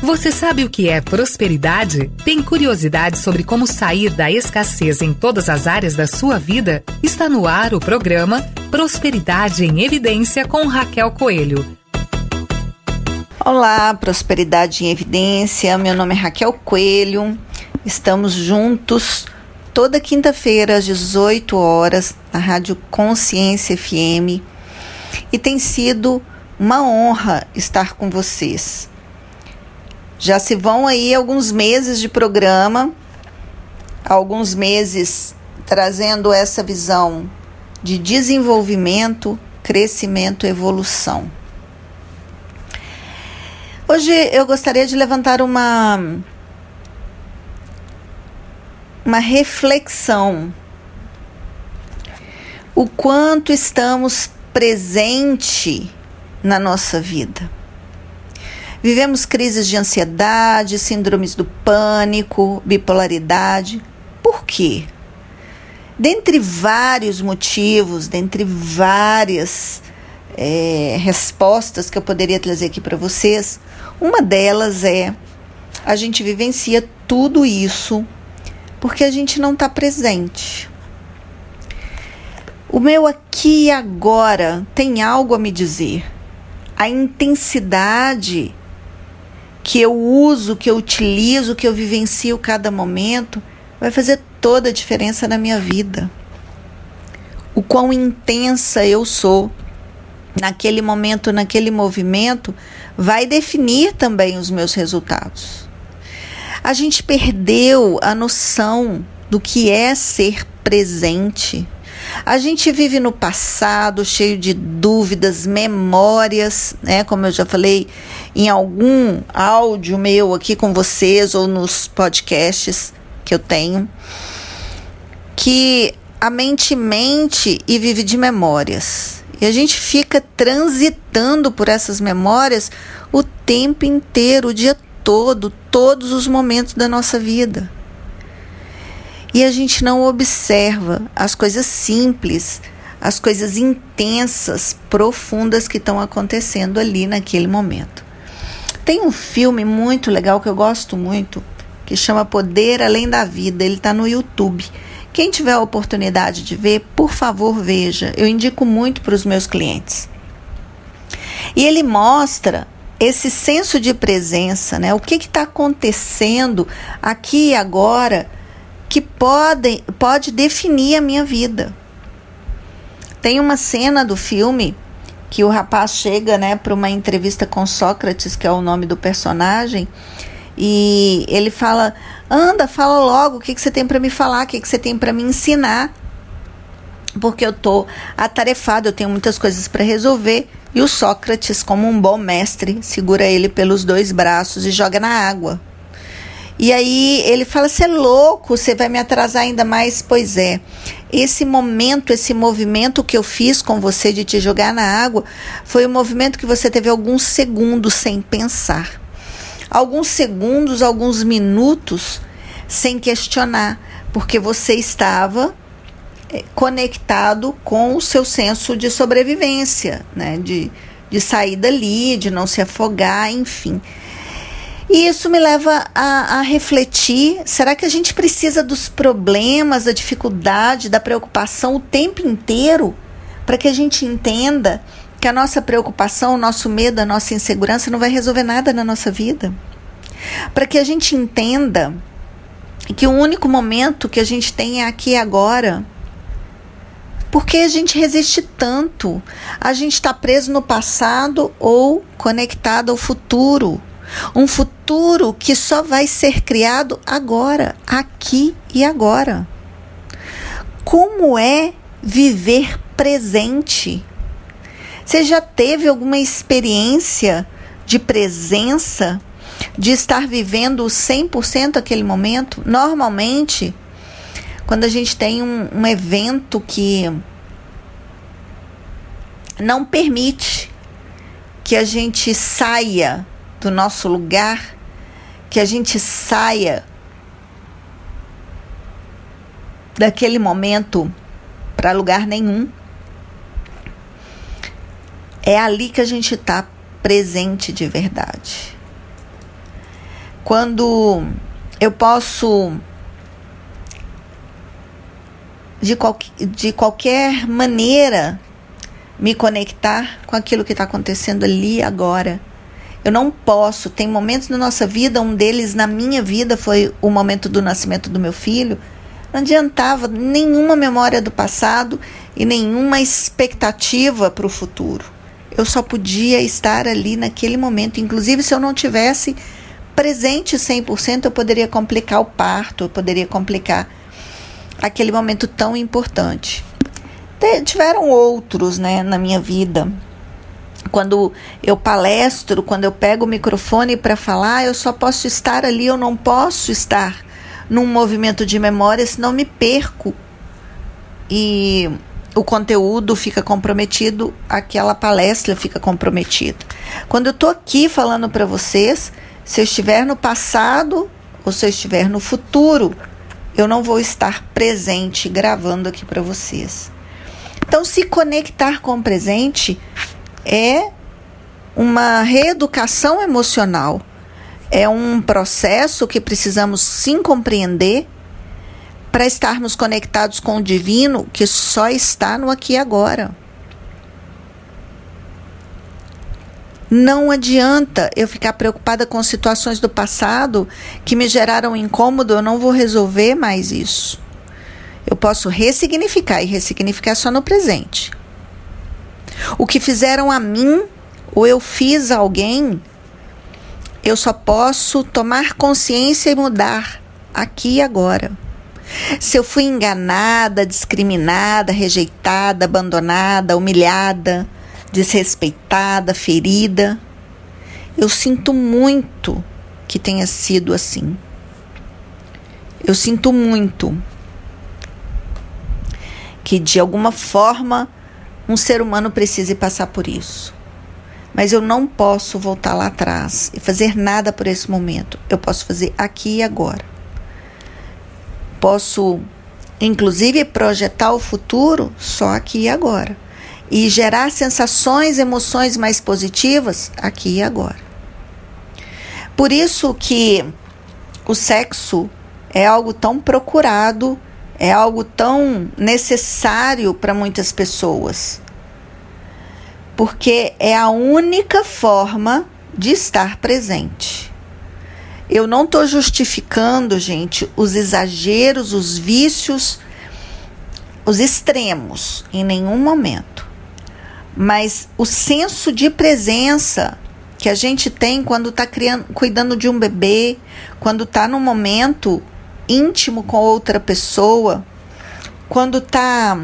Você sabe o que é prosperidade? Tem curiosidade sobre como sair da escassez em todas as áreas da sua vida? Está no ar o programa Prosperidade em Evidência com Raquel Coelho. Olá, Prosperidade em Evidência. Meu nome é Raquel Coelho. Estamos juntos toda quinta-feira às 18 horas na Rádio Consciência FM. E tem sido uma honra estar com vocês. Já se vão aí alguns meses de programa, alguns meses trazendo essa visão de desenvolvimento, crescimento, evolução. Hoje eu gostaria de levantar uma uma reflexão. O quanto estamos presente na nossa vida. Vivemos crises de ansiedade, síndromes do pânico, bipolaridade. Por quê? Dentre vários motivos, dentre várias é, respostas que eu poderia trazer aqui para vocês, uma delas é a gente vivencia tudo isso porque a gente não está presente. O meu aqui e agora tem algo a me dizer. A intensidade que eu uso, que eu utilizo, que eu vivencio cada momento, vai fazer toda a diferença na minha vida. O quão intensa eu sou naquele momento, naquele movimento, vai definir também os meus resultados. A gente perdeu a noção do que é ser presente a gente vive no passado, cheio de dúvidas, memórias, né? Como eu já falei em algum áudio meu aqui com vocês ou nos podcasts que eu tenho, que a mente mente e vive de memórias. E a gente fica transitando por essas memórias o tempo inteiro, o dia todo, todos os momentos da nossa vida e a gente não observa as coisas simples, as coisas intensas, profundas que estão acontecendo ali naquele momento. Tem um filme muito legal que eu gosto muito, que chama Poder Além da Vida. Ele está no YouTube. Quem tiver a oportunidade de ver, por favor, veja. Eu indico muito para os meus clientes. E ele mostra esse senso de presença, né? O que está acontecendo aqui e agora que podem, pode definir a minha vida. Tem uma cena do filme que o rapaz chega né, para uma entrevista com Sócrates, que é o nome do personagem, e ele fala: anda, fala logo, o que, que você tem para me falar, o que, que você tem para me ensinar, porque eu tô atarefado, eu tenho muitas coisas para resolver. E o Sócrates, como um bom mestre, segura ele pelos dois braços e joga na água. E aí ele fala: Você é louco, você vai me atrasar ainda mais? Pois é. Esse momento, esse movimento que eu fiz com você de te jogar na água, foi um movimento que você teve alguns segundos sem pensar. Alguns segundos, alguns minutos sem questionar, porque você estava eh, conectado com o seu senso de sobrevivência, né? de, de sair dali, de não se afogar, enfim. E isso me leva a, a, refletir: será que a gente precisa dos problemas, da dificuldade, da preocupação o tempo inteiro para que a gente entenda que a nossa preocupação, o nosso medo, a nossa insegurança não vai resolver nada na nossa vida? Para que a gente entenda que o único momento que a gente tem é aqui e agora. Por que a gente resiste tanto? A gente está preso no passado ou conectado ao futuro? Um futuro que só vai ser criado agora, aqui e agora. Como é viver presente? Você já teve alguma experiência de presença, de estar vivendo 100% aquele momento? Normalmente, quando a gente tem um, um evento que não permite que a gente saia do nosso lugar, que a gente saia daquele momento para lugar nenhum. É ali que a gente está presente de verdade. quando eu posso de, qual, de qualquer maneira me conectar com aquilo que está acontecendo ali agora. Eu não posso. Tem momentos na nossa vida, um deles na minha vida foi o momento do nascimento do meu filho. Não adiantava nenhuma memória do passado e nenhuma expectativa para o futuro. Eu só podia estar ali naquele momento. Inclusive, se eu não tivesse presente 100%, eu poderia complicar o parto, eu poderia complicar aquele momento tão importante. Tiveram outros né, na minha vida. Quando eu palestro, quando eu pego o microfone para falar, eu só posso estar ali, eu não posso estar num movimento de memória, senão me perco. E o conteúdo fica comprometido, aquela palestra fica comprometida. Quando eu estou aqui falando para vocês, se eu estiver no passado ou se eu estiver no futuro, eu não vou estar presente gravando aqui para vocês. Então, se conectar com o presente é uma reeducação emocional. É um processo que precisamos sim compreender para estarmos conectados com o divino que só está no aqui e agora. Não adianta eu ficar preocupada com situações do passado que me geraram incômodo, eu não vou resolver mais isso. Eu posso ressignificar e ressignificar só no presente. O que fizeram a mim ou eu fiz a alguém, eu só posso tomar consciência e mudar aqui e agora. Se eu fui enganada, discriminada, rejeitada, abandonada, humilhada, desrespeitada, ferida, eu sinto muito que tenha sido assim. Eu sinto muito que de alguma forma um ser humano precise passar por isso. Mas eu não posso voltar lá atrás e fazer nada por esse momento. Eu posso fazer aqui e agora. Posso, inclusive, projetar o futuro só aqui e agora. E gerar sensações, emoções mais positivas aqui e agora. Por isso que o sexo é algo tão procurado é algo tão necessário para muitas pessoas. Porque é a única forma de estar presente. Eu não estou justificando, gente, os exageros, os vícios, os extremos, em nenhum momento. Mas o senso de presença que a gente tem quando está cuidando de um bebê, quando está no momento íntimo com outra pessoa, quando está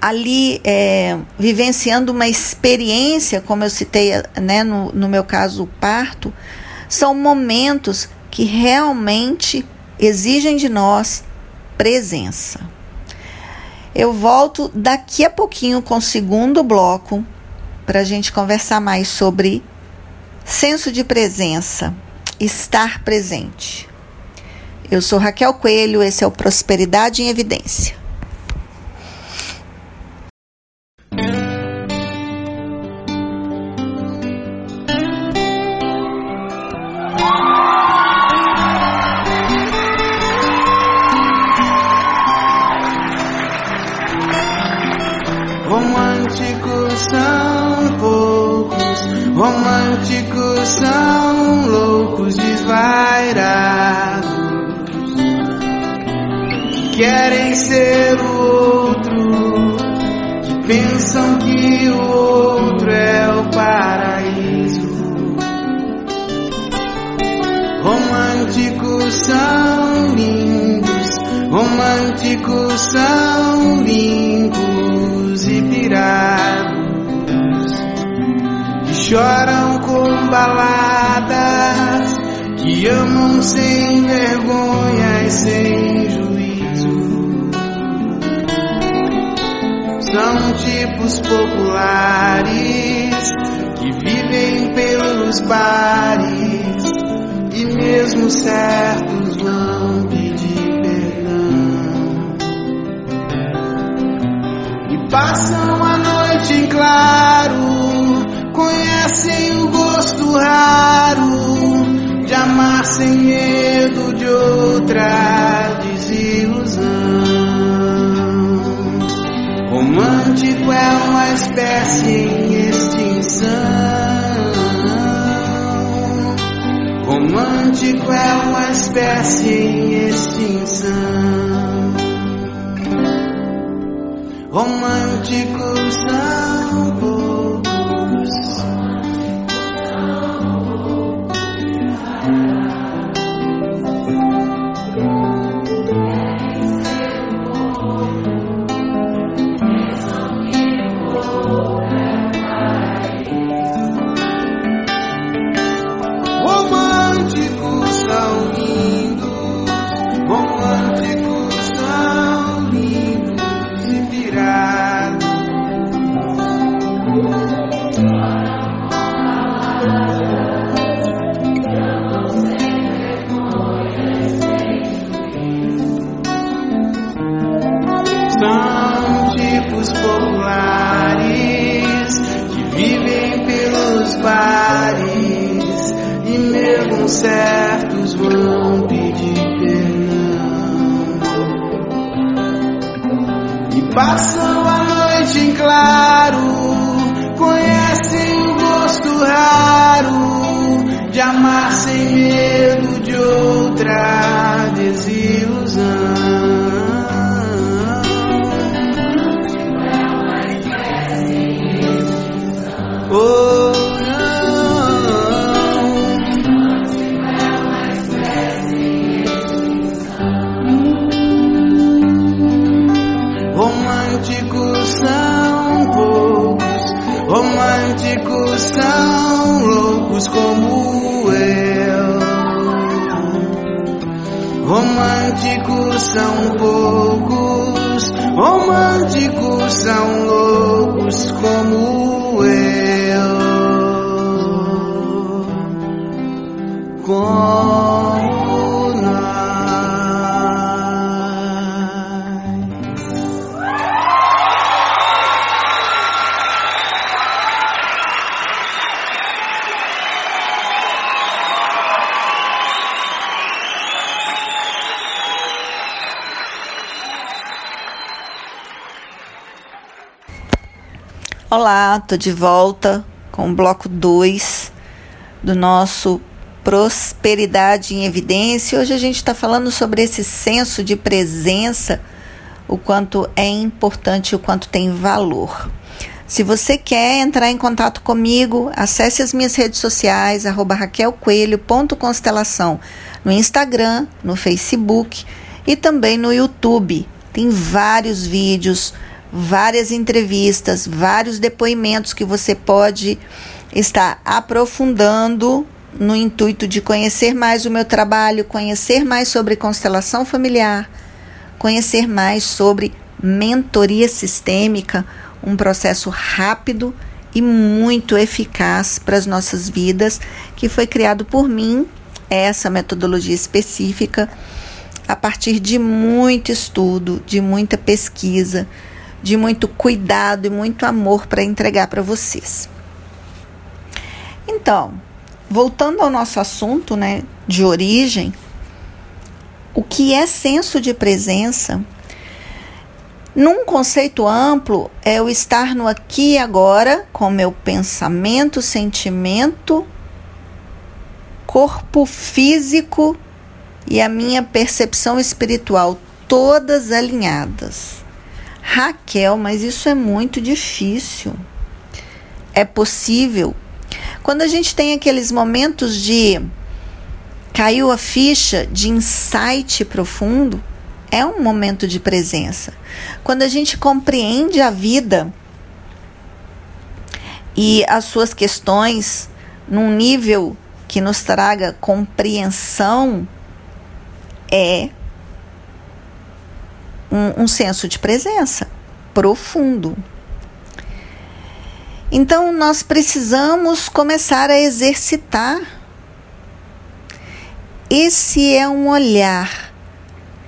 ali é, vivenciando uma experiência, como eu citei né, no, no meu caso, o parto, são momentos que realmente exigem de nós presença. Eu volto daqui a pouquinho com o segundo bloco para a gente conversar mais sobre senso de presença, estar presente. Eu sou Raquel Coelho, esse é o Prosperidade em Evidência. Românticos são poucos, românticos são loucos, desvairados querem ser o outro, pensam que o outro é o paraíso. Românticos são lindos, românticos são limpos e pirados, que choram com baladas, que amam sem vergonha e sem são tipos populares que vivem pelos bares e mesmo certos vão pedir perdão. E passam a noite em claro, conhecem o gosto raro de amar sem medo de outra espécie em extinção. Romântico é uma espécie em extinção. Românticos são e loucos como eu. Românticos são poucos, românticos são loucos como eu. Tô de volta com o bloco 2 do nosso Prosperidade em Evidência. Hoje a gente está falando sobre esse senso de presença, o quanto é importante, o quanto tem valor. Se você quer entrar em contato comigo, acesse as minhas redes sociais, arroba raquelcoelho.constelação, no Instagram, no Facebook e também no YouTube. Tem vários vídeos, várias entrevistas, vários depoimentos que você pode estar aprofundando no intuito de conhecer mais o meu trabalho, conhecer mais sobre constelação familiar, conhecer mais sobre mentoria sistêmica, um processo rápido e muito eficaz para as nossas vidas, que foi criado por mim, essa metodologia específica, a partir de muito estudo, de muita pesquisa, de muito cuidado e muito amor para entregar para vocês. Então, voltando ao nosso assunto, né, de origem, o que é senso de presença? Num conceito amplo, é o estar no aqui e agora com meu pensamento, sentimento, corpo físico e a minha percepção espiritual todas alinhadas. Raquel, mas isso é muito difícil. É possível. Quando a gente tem aqueles momentos de caiu a ficha de insight profundo, é um momento de presença. Quando a gente compreende a vida e as suas questões num nível que nos traga compreensão, é um, um senso de presença profundo. Então, nós precisamos começar a exercitar. Esse é um olhar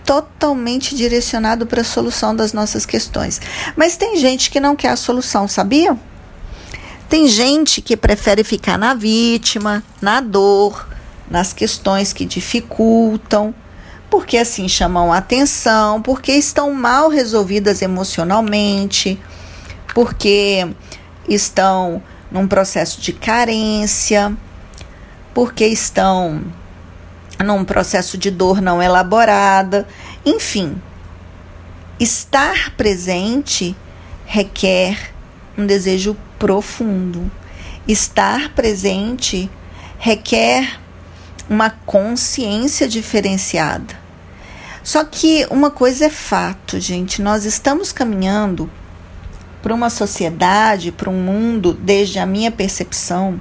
totalmente direcionado para a solução das nossas questões. Mas tem gente que não quer a solução, sabia? Tem gente que prefere ficar na vítima, na dor, nas questões que dificultam, porque assim chamam a atenção, porque estão mal resolvidas emocionalmente, porque estão num processo de carência, porque estão num processo de dor não elaborada, enfim. Estar presente requer um desejo profundo. Estar presente requer uma consciência diferenciada. Só que uma coisa é fato, gente, nós estamos caminhando para uma sociedade, para um mundo, desde a minha percepção,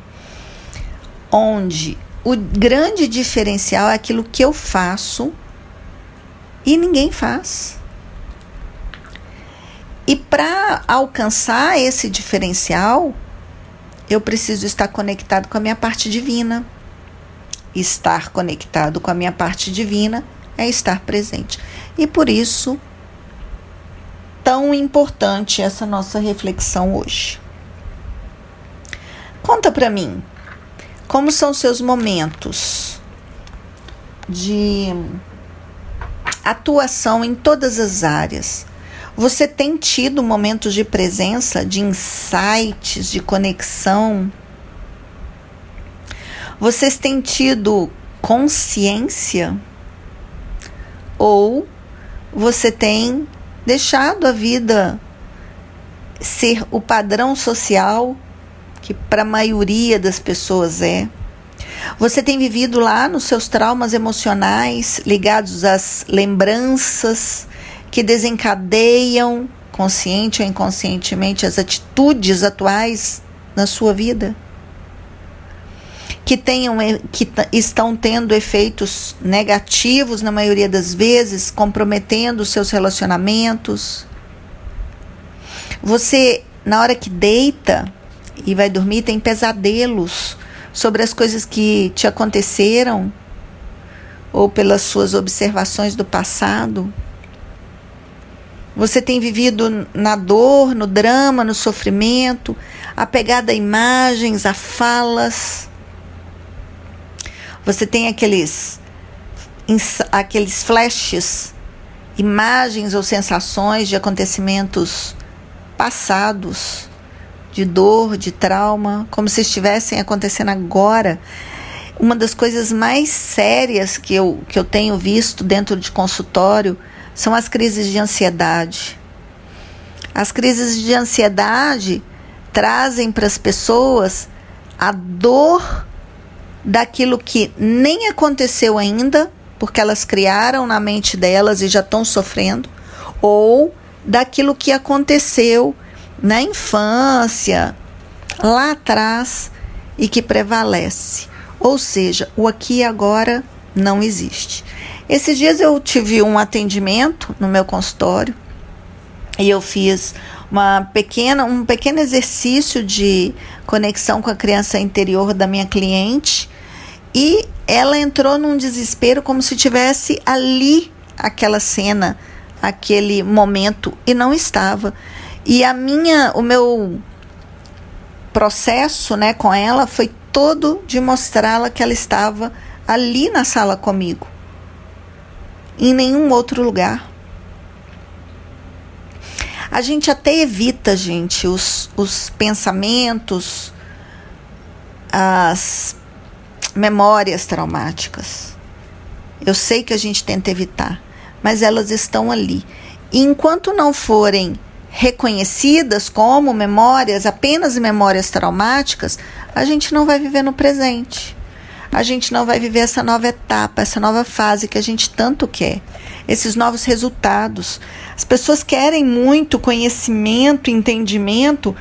onde o grande diferencial é aquilo que eu faço e ninguém faz. E para alcançar esse diferencial, eu preciso estar conectado com a minha parte divina. Estar conectado com a minha parte divina é estar presente. E por isso, tão importante essa nossa reflexão hoje. Conta para mim, como são seus momentos de atuação em todas as áreas? Você tem tido momentos de presença, de insights, de conexão? Vocês têm tido consciência? Ou você tem deixado a vida ser o padrão social que para a maioria das pessoas é? Você tem vivido lá nos seus traumas emocionais ligados às lembranças que desencadeiam, consciente ou inconscientemente, as atitudes atuais na sua vida? Que, tenham, que estão tendo efeitos negativos na maioria das vezes, comprometendo os seus relacionamentos. Você, na hora que deita e vai dormir, tem pesadelos sobre as coisas que te aconteceram ou pelas suas observações do passado. Você tem vivido na dor, no drama, no sofrimento, apegada a imagens, a falas. Você tem aqueles aqueles flashes, imagens ou sensações de acontecimentos passados, de dor, de trauma, como se estivessem acontecendo agora. Uma das coisas mais sérias que eu, que eu tenho visto dentro de consultório são as crises de ansiedade. As crises de ansiedade trazem para as pessoas a dor daquilo que nem aconteceu ainda, porque elas criaram na mente delas e já estão sofrendo, ou daquilo que aconteceu na infância, lá atrás e que prevalece. Ou seja, o aqui e agora não existe. Esses dias eu tive um atendimento no meu consultório e eu fiz uma pequena, um pequeno exercício de conexão com a criança interior da minha cliente e ela entrou num desespero como se tivesse ali aquela cena, aquele momento e não estava. E a minha, o meu processo, né, com ela foi todo de mostrá-la que ela estava ali na sala comigo em nenhum outro lugar. A gente até evita, gente, os, os pensamentos, as memórias traumáticas. Eu sei que a gente tenta evitar, mas elas estão ali. E enquanto não forem reconhecidas como memórias, apenas memórias traumáticas, a gente não vai viver no presente a gente não vai viver essa nova etapa, essa nova fase que a gente tanto quer, esses novos resultados. As pessoas querem muito conhecimento, entendimento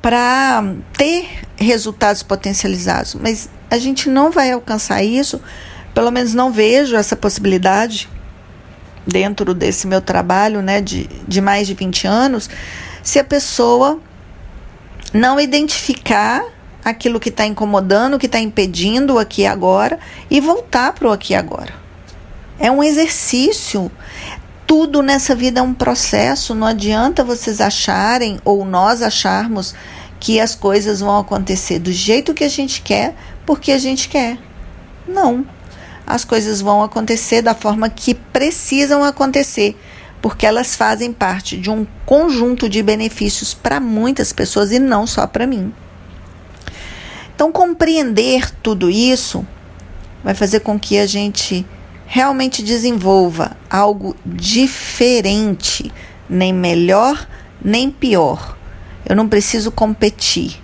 para ter resultados potencializados, mas a gente não vai alcançar isso, pelo menos não vejo essa possibilidade dentro desse meu trabalho né, de, de mais de 20 anos, se a pessoa não identificar aquilo que está incomodando, que está impedindo o aqui e agora e voltar para o aqui e agora. É um exercício. Tudo nessa vida é um processo. Não adianta vocês acharem ou nós acharmos que as coisas vão acontecer do jeito que a gente quer, porque a gente quer. Não. as coisas vão acontecer da forma que precisam acontecer, porque elas fazem parte de um conjunto de benefícios para muitas pessoas e não só para mim. Então, compreender tudo isso vai fazer com que a gente realmente desenvolva algo diferente, nem melhor nem pior. Eu não preciso competir.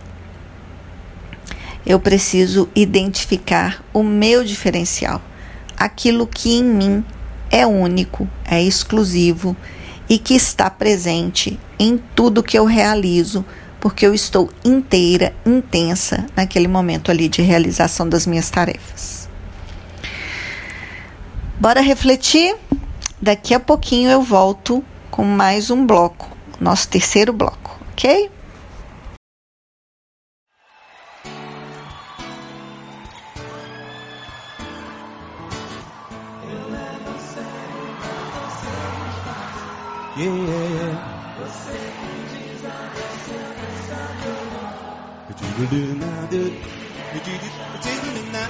Eu preciso identificar o meu diferencial, aquilo que em mim é único, é exclusivo e que está presente em tudo que eu realizo, porque eu estou inteira, intensa naquele momento ali de realização das minhas tarefas. Bora refletir? Daqui a pouquinho eu volto com mais um bloco, nosso terceiro bloco, ok? We're doing now, dude. We're doing now,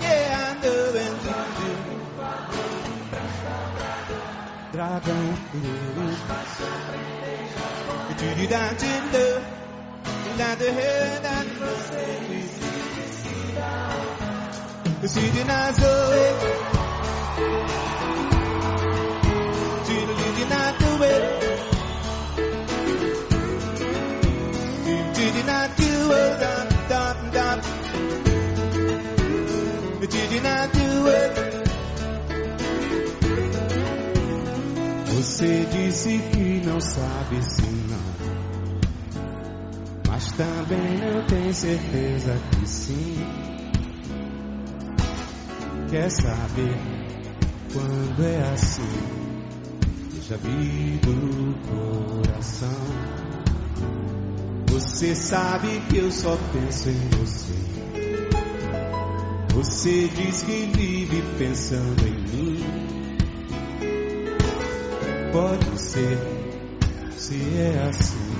Yeah, I'm doing something. Dragão, do do da do do da do da do Você disse que não sabe se não. Mas também não tem certeza que sim quer saber quando é assim. Deixa vir do coração. Você sabe que eu só penso em você. Você diz que vive pensando em mim. Pode ser, se é assim.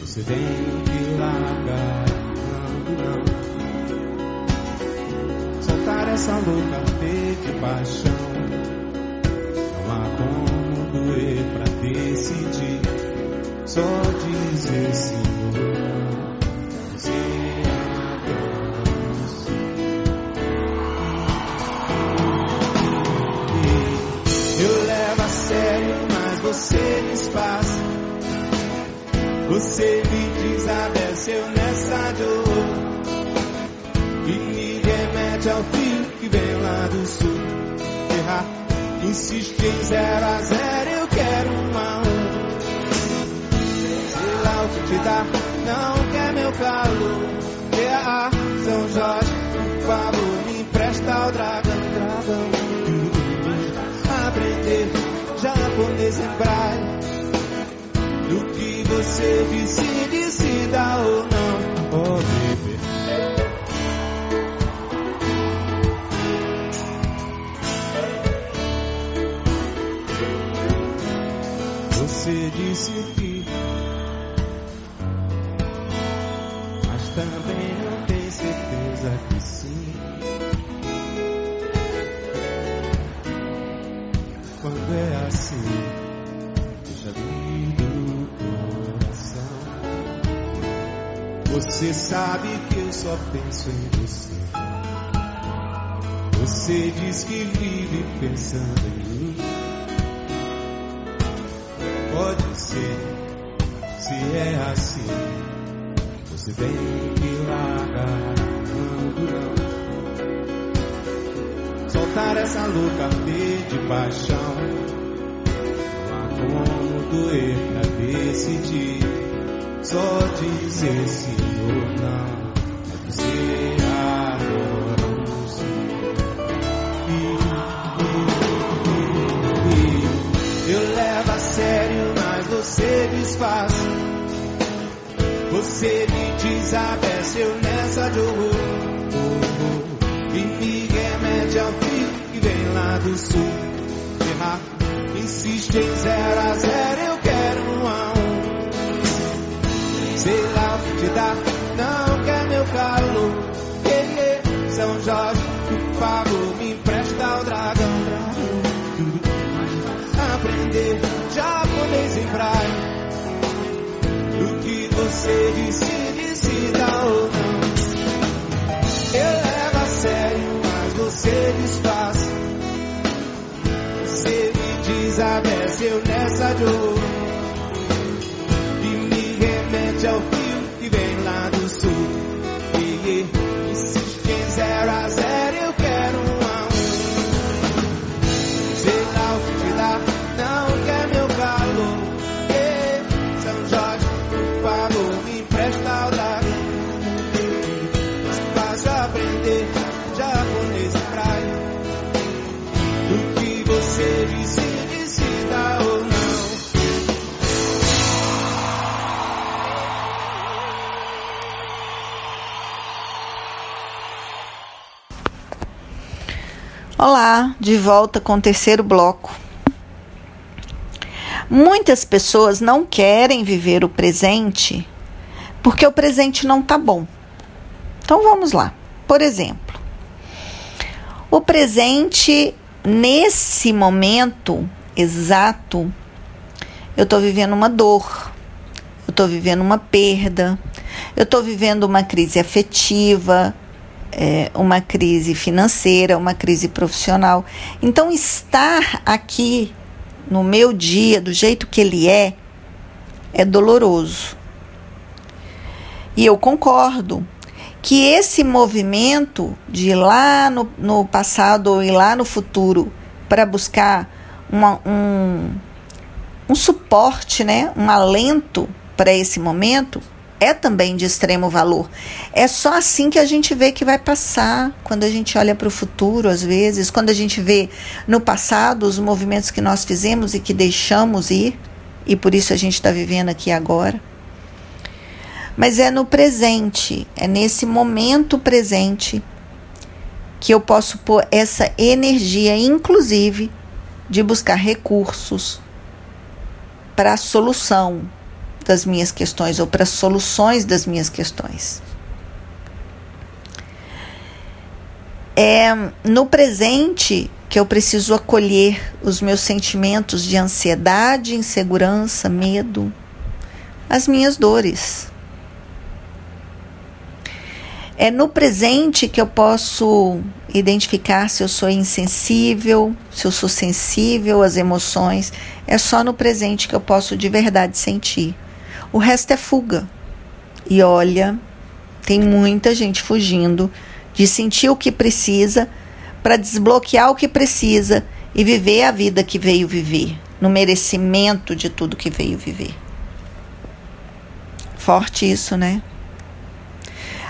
Você tem que largar. Não, não essa louca de paixão. Não há como doer pra decidir. Só dizer adeus. Eu levo a sério, mas você desfaz. Você remete ao fim que vem lá do sul. Errar, insiste em zero a zero, eu quero um a um. Sei lá o que te dá, não quer meu calor. Yeah, São Jorge, por favor, me empresta o dragão, dragão. Aprender japonês em braille. Do que você decide se dá ou não. Que, mas também não tem certeza que sim. Quando é assim, deixa vir do coração. Você sabe que eu só penso em você. Você diz que vive pensando em pode ser, se é assim, você tem que largar não. Soltar essa louca de paixão, não há como doer pra decidir, só dizer sim ou não, Você me desabeceu nessa de horror. E me remete ao fim que vem lá do sul. Errar, Insiste em zero a zero, eu quero um a um. Sei lá o que dá, não quer meu calor. Yeah. São Jorge, por favor, me empresta o dragão. Aprender japonês em praia. Você disse, decida ou não. Eu levo a sério, mas você desfaz. Você me desabeceu nessa dor. E me remete ao Olá, de volta com o terceiro bloco. Muitas pessoas não querem viver o presente porque o presente não tá bom. Então vamos lá. Por exemplo, o presente nesse momento exato, eu estou vivendo uma dor, eu estou vivendo uma perda, eu estou vivendo uma crise afetiva, é, uma crise financeira, uma crise profissional. Então, estar aqui no meu dia, do jeito que ele é, é doloroso. E eu concordo que esse movimento de ir lá no, no passado ou ir lá no futuro para buscar uma, um, um suporte, né, um alento para esse momento, é também de extremo valor. É só assim que a gente vê que vai passar, quando a gente olha para o futuro, às vezes, quando a gente vê no passado os movimentos que nós fizemos e que deixamos ir, e por isso a gente está vivendo aqui agora. Mas é no presente, é nesse momento presente que eu posso pôr essa energia, inclusive, de buscar recursos para a solução das minhas questões ou para soluções das minhas questões. É no presente que eu preciso acolher os meus sentimentos de ansiedade, insegurança, medo, as minhas dores. É no presente que eu posso identificar se eu sou insensível, se eu sou sensível às emoções. É só no presente que eu posso de verdade sentir. O resto é fuga. E olha, tem muita gente fugindo de sentir o que precisa para desbloquear o que precisa e viver a vida que veio viver, no merecimento de tudo que veio viver. Forte isso, né?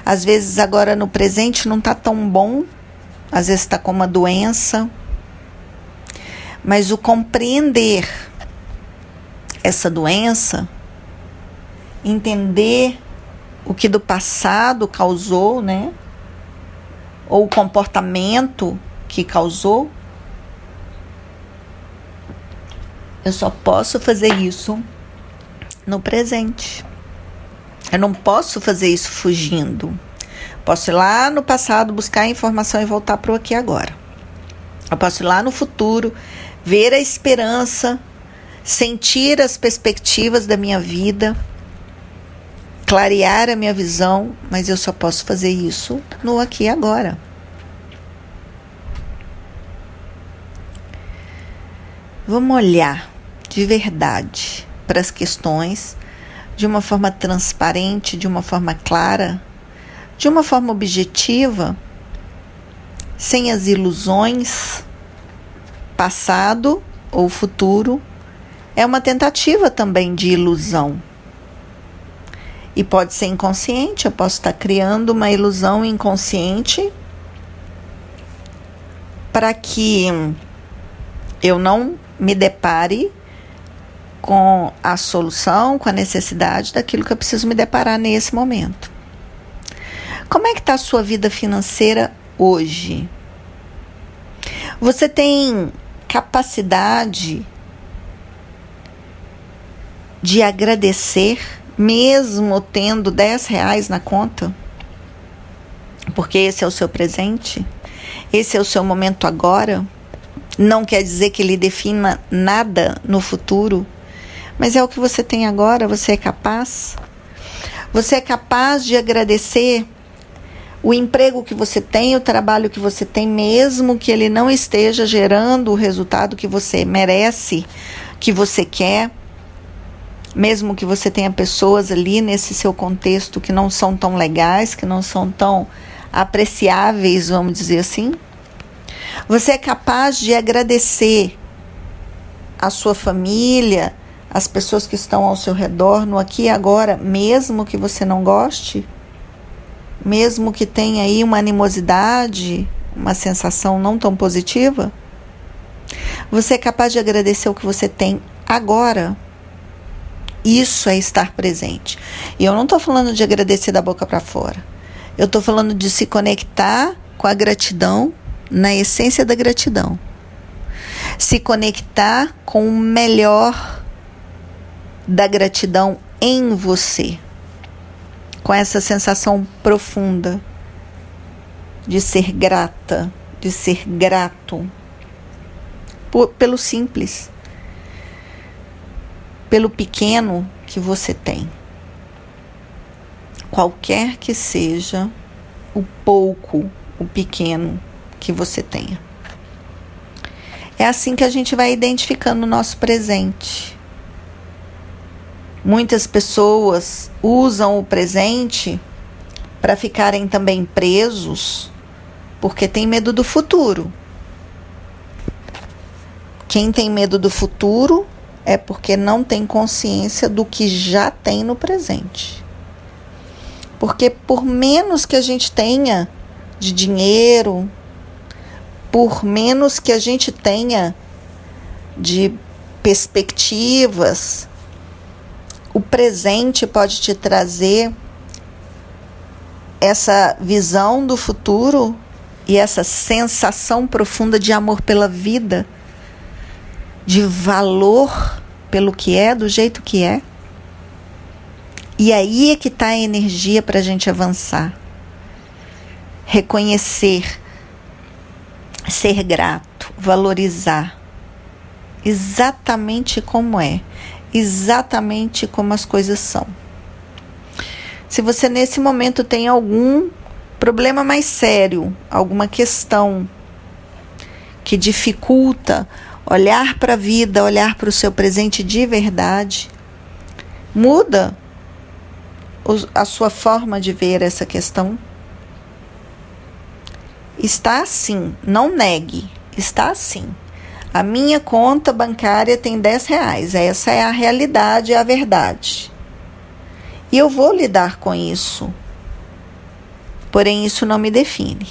Às vezes agora no presente não tá tão bom, às vezes está com uma doença, mas o compreender essa doença, entender o que do passado causou, né? Ou o comportamento que causou, eu só posso fazer isso no presente. Eu não posso fazer isso fugindo. Posso ir lá no passado buscar informação e voltar para o aqui agora. Eu posso ir lá no futuro, ver a esperança, sentir as perspectivas da minha vida, clarear a minha visão, mas eu só posso fazer isso no aqui e agora. Vamos olhar de verdade para as questões de uma forma transparente, de uma forma clara, de uma forma objetiva, sem as ilusões, passado ou futuro, é uma tentativa também de ilusão. E pode ser inconsciente, eu posso estar criando uma ilusão inconsciente para que eu não me depare com a solução, com a necessidade daquilo que eu preciso me deparar nesse momento. Como é que está a sua vida financeira hoje? Você tem capacidade de agradecer, mesmo tendo 10 reais na conta? Porque esse é o seu presente? Esse é o seu momento agora? Não quer dizer que ele defina nada no futuro, mas é o que você tem agora, você é capaz? Você é capaz de agradecer o emprego que você tem, o trabalho que você tem, mesmo que ele não esteja gerando o resultado que você merece, que você quer, mesmo que você tenha pessoas ali nesse seu contexto que não são tão legais, que não são tão apreciáveis, vamos dizer assim. Você é capaz de agradecer a sua família, as pessoas que estão ao seu redor no aqui e agora, mesmo que você não goste? Mesmo que tenha aí uma animosidade, uma sensação não tão positiva? Você é capaz de agradecer o que você tem agora? Isso é estar presente. E eu não estou falando de agradecer da boca para fora. Eu estou falando de se conectar com a gratidão na essência da gratidão. Se conectar com o melhor da gratidão em você. Com essa sensação profunda de ser grata, de ser grato por, pelo simples, pelo pequeno que você tem. Qualquer que seja o pouco, o pequeno que você tenha. É assim que a gente vai identificando o nosso presente. Muitas pessoas usam o presente para ficarem também presos porque tem medo do futuro. Quem tem medo do futuro é porque não tem consciência do que já tem no presente. Porque por menos que a gente tenha de dinheiro, por menos que a gente tenha de perspectivas, o presente pode te trazer essa visão do futuro e essa sensação profunda de amor pela vida, de valor pelo que é, do jeito que é. E aí é que está a energia para a gente avançar. Reconhecer ser grato, valorizar exatamente como é, exatamente como as coisas são. Se você nesse momento tem algum problema mais sério, alguma questão que dificulta olhar para a vida, olhar para o seu presente de verdade, muda a sua forma de ver essa questão Está assim, não negue, está assim. A minha conta bancária tem 10 reais, essa é a realidade, é a verdade. E eu vou lidar com isso. Porém, isso não me define.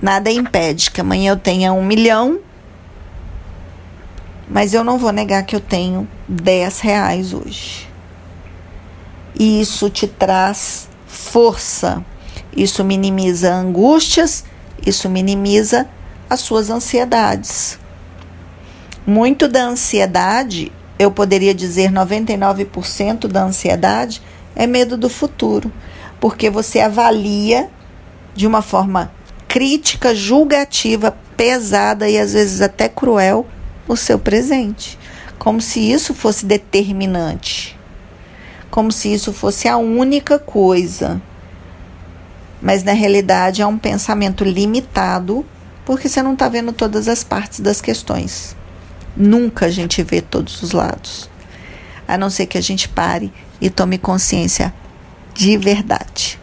Nada impede que amanhã eu tenha um milhão, mas eu não vou negar que eu tenho 10 reais hoje. E isso te traz força isso minimiza angústias, isso minimiza as suas ansiedades. Muito da ansiedade, eu poderia dizer 99% da ansiedade, é medo do futuro, porque você avalia de uma forma crítica, julgativa, pesada e às vezes até cruel o seu presente, como se isso fosse determinante, como se isso fosse a única coisa. Mas na realidade é um pensamento limitado, porque você não está vendo todas as partes das questões. Nunca a gente vê todos os lados, a não ser que a gente pare e tome consciência de verdade.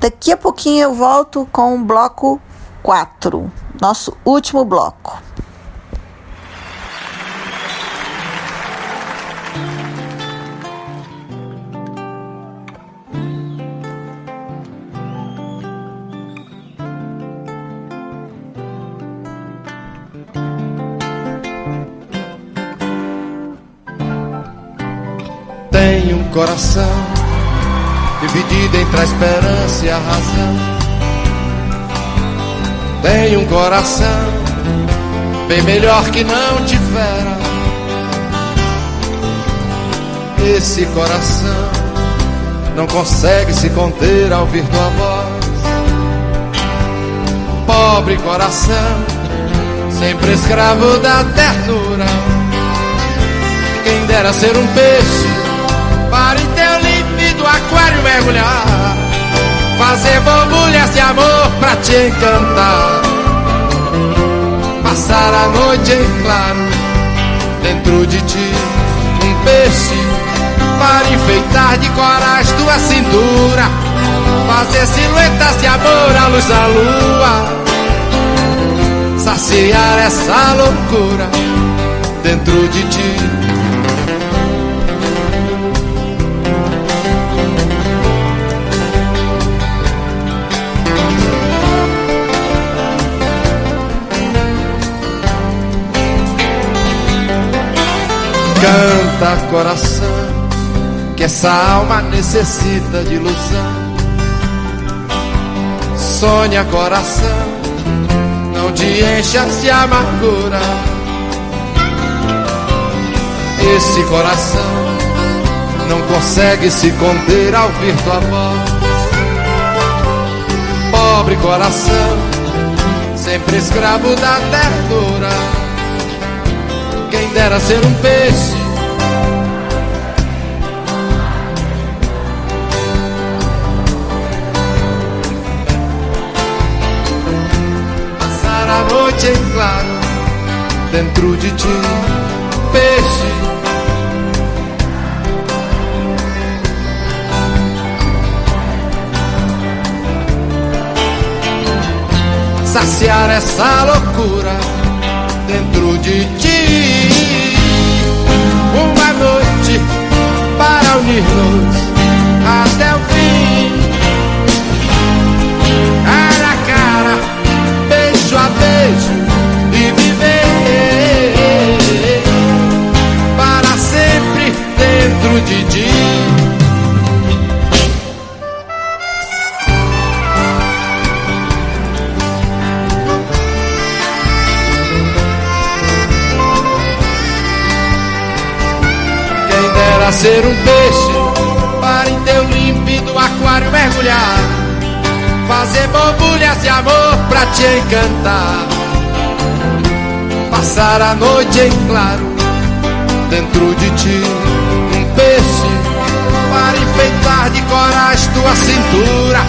Daqui a pouquinho eu volto com o bloco 4, nosso último bloco. coração, dividido entre a esperança e a razão. Tem um coração bem melhor que não tivera. Esse coração não consegue se conter ao ouvir tua voz. Pobre coração, sempre escravo da ternura. Quem dera ser um peixe para em teu límpido aquário mergulhar. Fazer borbulhas de amor pra te encantar. Passar a noite em claro dentro de ti, um peixe para enfeitar de coragem tua cintura, fazer silhuetas de amor à luz da lua, saciar essa loucura dentro de ti. Canta coração, que essa alma necessita de ilusão. Sonha coração, não te enchas de amargura. Esse coração não consegue se conter ao ouvir tua voz. Pobre coração, sempre escravo da ternura quem dera ser um peixe. Passar a noite em claro dentro de ti, peixe. Saciar essa loucura dentro de ti uma noite para unir-nos até o fim. Borbulhas de amor pra te encantar, passar a noite em claro dentro de ti, um peixe para enfeitar de coragem tua cintura,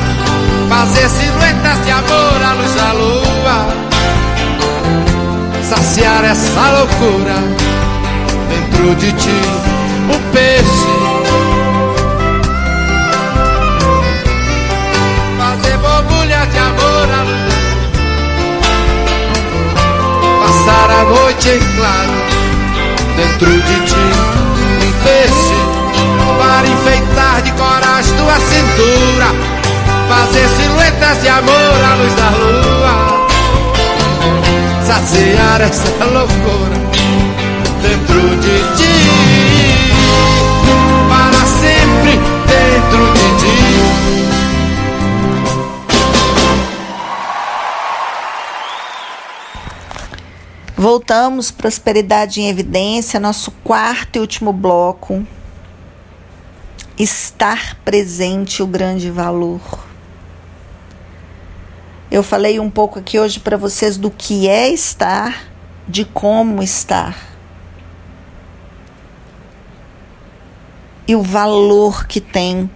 fazer silhuetas de amor à luz da lua, saciar essa loucura dentro de ti o peixe. Passar a noite em claro dentro de ti. Um peixe para enfeitar de coragem tua cintura. Fazer silhuetas de amor à luz da lua. Saciar essa loucura dentro de ti sempre dentro de Voltamos, prosperidade em evidência, nosso quarto e último bloco. Estar presente, o grande valor. Eu falei um pouco aqui hoje para vocês do que é estar, de como estar. e o valor que tem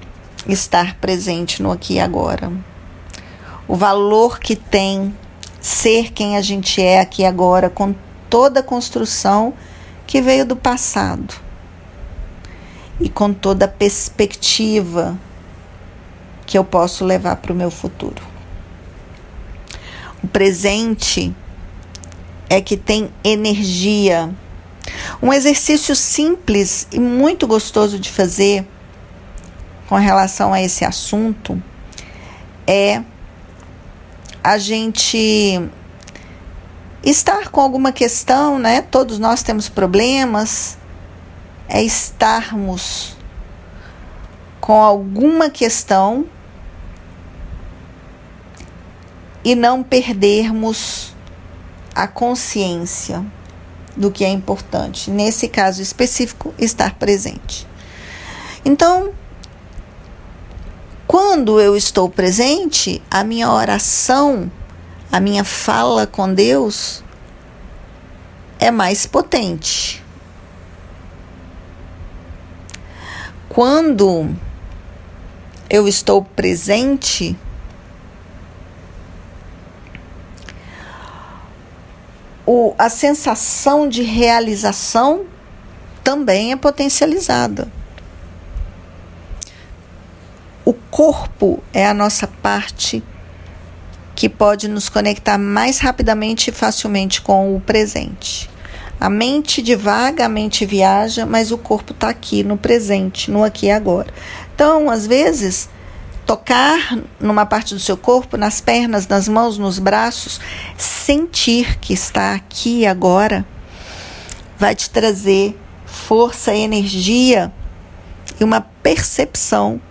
estar presente no aqui e agora. O valor que tem ser quem a gente é aqui agora, com toda a construção que veio do passado e com toda a perspectiva que eu posso levar para o meu futuro. O presente é que tem energia um exercício simples e muito gostoso de fazer com relação a esse assunto é a gente estar com alguma questão, né? Todos nós temos problemas. É estarmos com alguma questão e não perdermos a consciência do que é importante. Nesse caso específico, estar presente. Então, quando eu estou presente, a minha oração, a minha fala com Deus é mais potente. Quando eu estou presente, o, a sensação de realização também é potencializada. O corpo é a nossa parte que pode nos conectar mais rapidamente e facilmente com o presente. A mente divaga, a mente viaja, mas o corpo está aqui no presente, no aqui e agora. Então, às vezes, tocar numa parte do seu corpo, nas pernas, nas mãos, nos braços, sentir que está aqui e agora, vai te trazer força, energia e uma percepção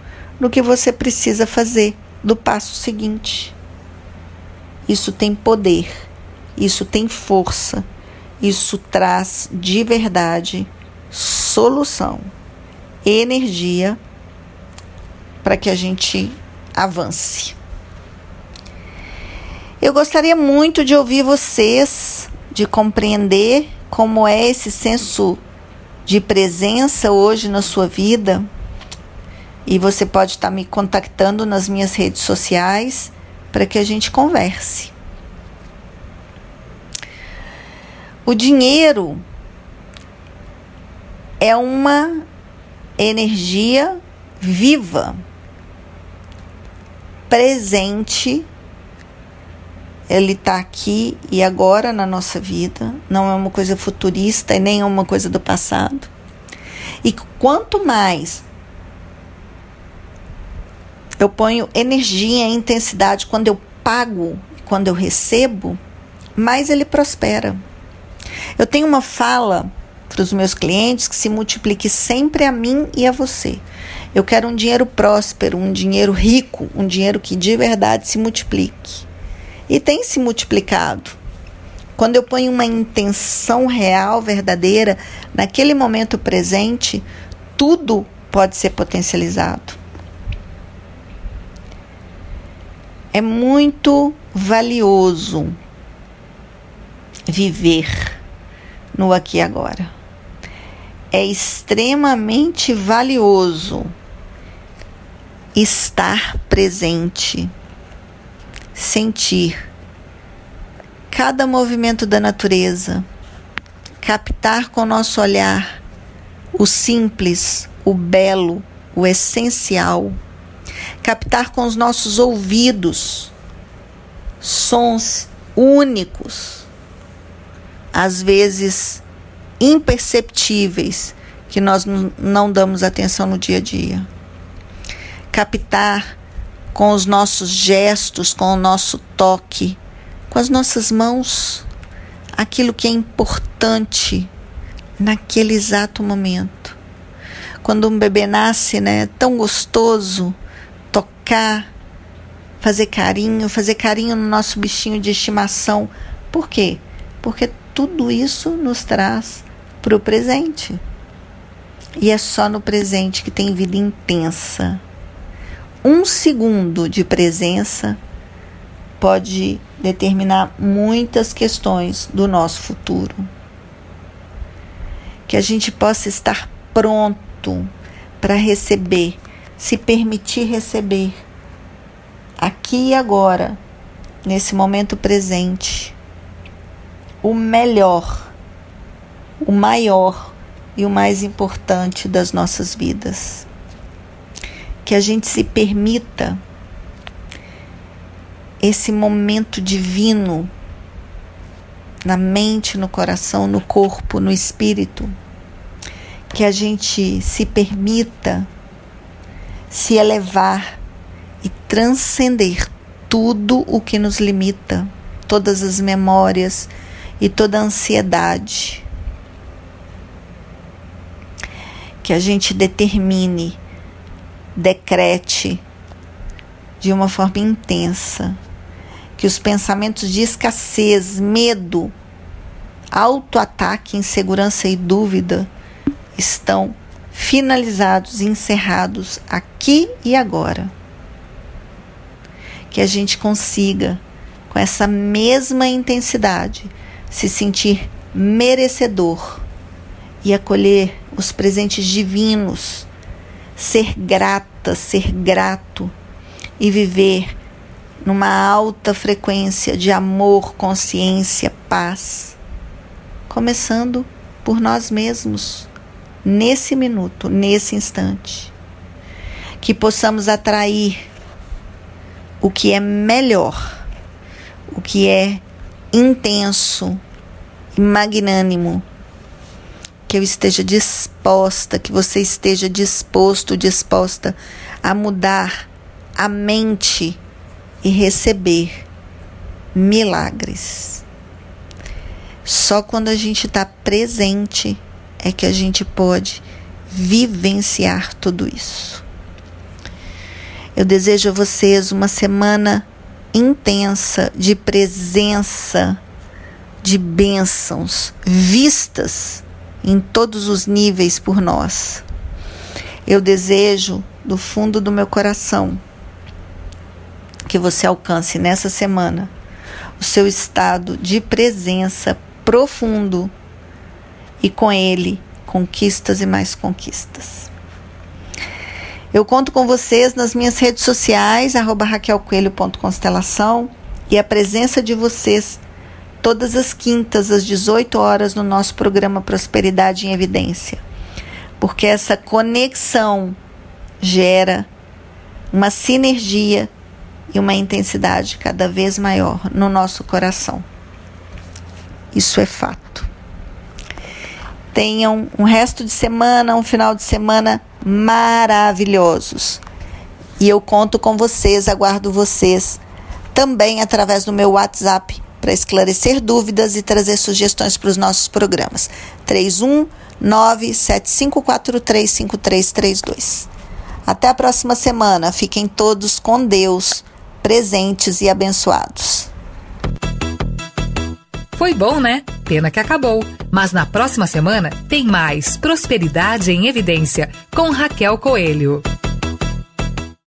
no que você precisa fazer do passo seguinte. Isso tem poder, isso tem força, isso traz de verdade solução, energia para que a gente avance. Eu gostaria muito de ouvir vocês, de compreender como é esse senso de presença hoje na sua vida. E você pode estar me contactando nas minhas redes sociais para que a gente converse. O dinheiro é uma energia viva presente, ele está aqui e agora na nossa vida, não é uma coisa futurista e nem é uma coisa do passado. E quanto mais eu ponho energia e intensidade quando eu pago, quando eu recebo, mais ele prospera. Eu tenho uma fala para os meus clientes que se multiplique sempre a mim e a você. Eu quero um dinheiro próspero, um dinheiro rico, um dinheiro que de verdade se multiplique. E tem se multiplicado. Quando eu ponho uma intenção real, verdadeira, naquele momento presente, tudo pode ser potencializado. É muito valioso viver no aqui e agora. É extremamente valioso estar presente, sentir cada movimento da natureza, captar com nosso olhar o simples, o belo, o essencial, captar com os nossos ouvidos sons únicos, às vezes imperceptíveis, que nós não damos atenção no dia a dia captar com os nossos gestos, com o nosso toque, com as nossas mãos, aquilo que é importante naquele exato momento. Quando um bebê nasce, né, é tão gostoso tocar, fazer carinho, fazer carinho no nosso bichinho de estimação. Por quê? Porque tudo isso nos traz para o presente. E é só no presente que tem vida intensa um segundo de presença pode determinar muitas questões do nosso futuro. Que a gente possa estar pronto para receber, se permitir receber, aqui e agora, nesse momento presente, o melhor, o maior e o mais importante das nossas vidas. Que a gente se permita esse momento divino na mente, no coração, no corpo, no espírito, que a gente se permita se elevar e transcender tudo o que nos limita, todas as memórias e toda a ansiedade. Que a gente determine decrete de uma forma intensa que os pensamentos de escassez, medo, autoataque, insegurança e dúvida estão finalizados, encerrados aqui e agora. Que a gente consiga, com essa mesma intensidade, se sentir merecedor e acolher os presentes divinos, ser grata, ser grato e viver numa alta frequência de amor, consciência, paz, começando por nós mesmos, nesse minuto, nesse instante. Que possamos atrair o que é melhor, o que é intenso e magnânimo. Que eu esteja disposta, que você esteja disposto, disposta a mudar a mente e receber milagres. Só quando a gente está presente é que a gente pode vivenciar tudo isso. Eu desejo a vocês uma semana intensa de presença, de bênçãos vistas em todos os níveis por nós. Eu desejo do fundo do meu coração que você alcance nessa semana o seu estado de presença profundo e com ele conquistas e mais conquistas. Eu conto com vocês nas minhas redes sociais, arroba raquelcoelho.constelação e a presença de vocês todas as quintas às 18 horas no nosso programa Prosperidade em Evidência. Porque essa conexão gera uma sinergia e uma intensidade cada vez maior no nosso coração. Isso é fato. Tenham um resto de semana, um final de semana maravilhosos. E eu conto com vocês, aguardo vocês também através do meu WhatsApp para esclarecer dúvidas e trazer sugestões para os nossos programas. 31975435332. Até a próxima semana. Fiquem todos com Deus presentes e abençoados. Foi bom, né? Pena que acabou. Mas na próxima semana tem mais Prosperidade em Evidência com Raquel Coelho.